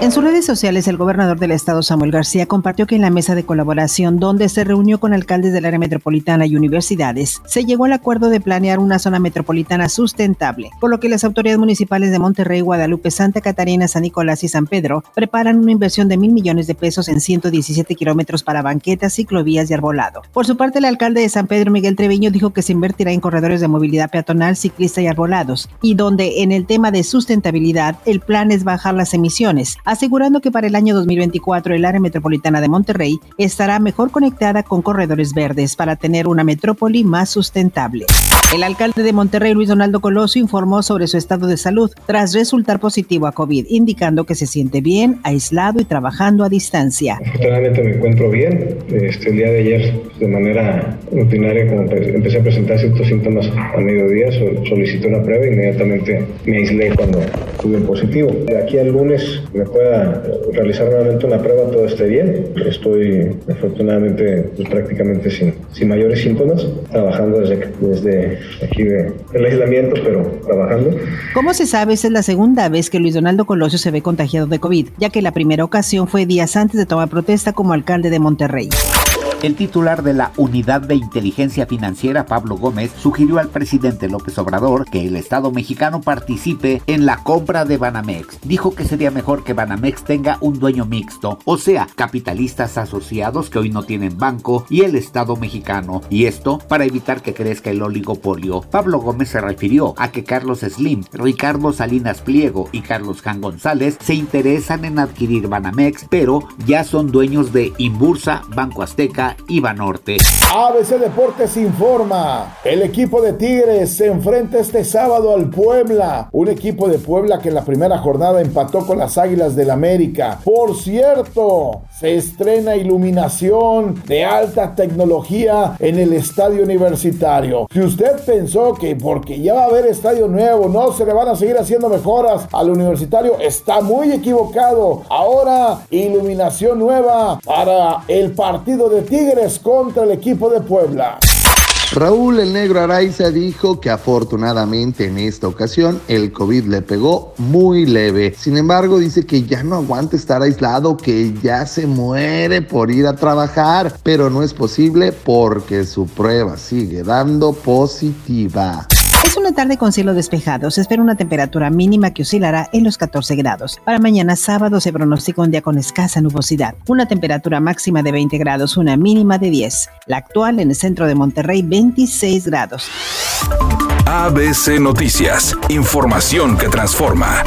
En sus redes sociales, el gobernador del estado, Samuel García, compartió que en la mesa de colaboración, donde se reunió con alcaldes del área metropolitana y universidades, se llegó al acuerdo de planear una zona metropolitana sustentable, por lo que las autoridades municipales de Monterrey, Guadalupe, Santa Catarina, San Nicolás y San Pedro preparan una inversión de mil millones de pesos en 117 kilómetros para banquetas, ciclovías y arbolado. Por su parte, el alcalde de San Pedro, Miguel Treviño, dijo que se invertirá en corredores de movilidad peatonal, ciclista y arbolados, y donde en el tema de sustentabilidad, el plan es bajar las emisiones asegurando que para el año 2024 el área metropolitana de Monterrey estará mejor conectada con corredores verdes para tener una metrópoli más sustentable. El alcalde de Monterrey, Luis Donaldo Coloso, informó sobre su estado de salud tras resultar positivo a COVID, indicando que se siente bien, aislado y trabajando a distancia. Afortunadamente me encuentro bien. Este, el día de ayer, de manera rutinaria, como empecé a presentar ciertos síntomas a mediodía, solicité una prueba e inmediatamente me aislé cuando tuve positivo. De aquí al lunes me pueda realizar nuevamente una prueba, todo esté bien. Estoy afortunadamente pues, prácticamente sin, sin mayores síntomas, trabajando desde, desde aquí de, el aislamiento, pero trabajando. ¿Cómo se sabe? Esa es la segunda vez que Luis Donaldo Colosio se ve contagiado de COVID, ya que la primera ocasión fue días antes de tomar protesta como alcalde de Monterrey. El titular de la Unidad de Inteligencia Financiera, Pablo Gómez, sugirió al presidente López Obrador que el Estado mexicano participe en la compra de Banamex. Dijo que sería mejor que Banamex tenga un dueño mixto, o sea, capitalistas asociados que hoy no tienen banco y el Estado mexicano, y esto para evitar que crezca el oligopolio. Pablo Gómez se refirió a que Carlos Slim, Ricardo Salinas Pliego y Carlos Jan González se interesan en adquirir Banamex, pero ya son dueños de Imbursa, Banco Azteca Iba Norte. ABC Deportes informa. El equipo de Tigres se enfrenta este sábado al Puebla. Un equipo de Puebla que en la primera jornada empató con las Águilas del América. Por cierto, se estrena iluminación de alta tecnología en el estadio universitario. Si usted pensó que porque ya va a haber estadio nuevo no se le van a seguir haciendo mejoras al universitario, está muy equivocado. Ahora iluminación nueva para el partido de Tigres contra el equipo de Puebla. Raúl el Negro Araiza dijo que afortunadamente en esta ocasión el COVID le pegó muy leve. Sin embargo, dice que ya no aguanta estar aislado, que ya se muere por ir a trabajar, pero no es posible porque su prueba sigue dando positiva. Es una tarde con cielo despejado. Se espera una temperatura mínima que oscilará en los 14 grados. Para mañana sábado se pronostica un día con escasa nubosidad. Una temperatura máxima de 20 grados, una mínima de 10. La actual en el centro de Monterrey, 26 grados. ABC Noticias. Información que transforma.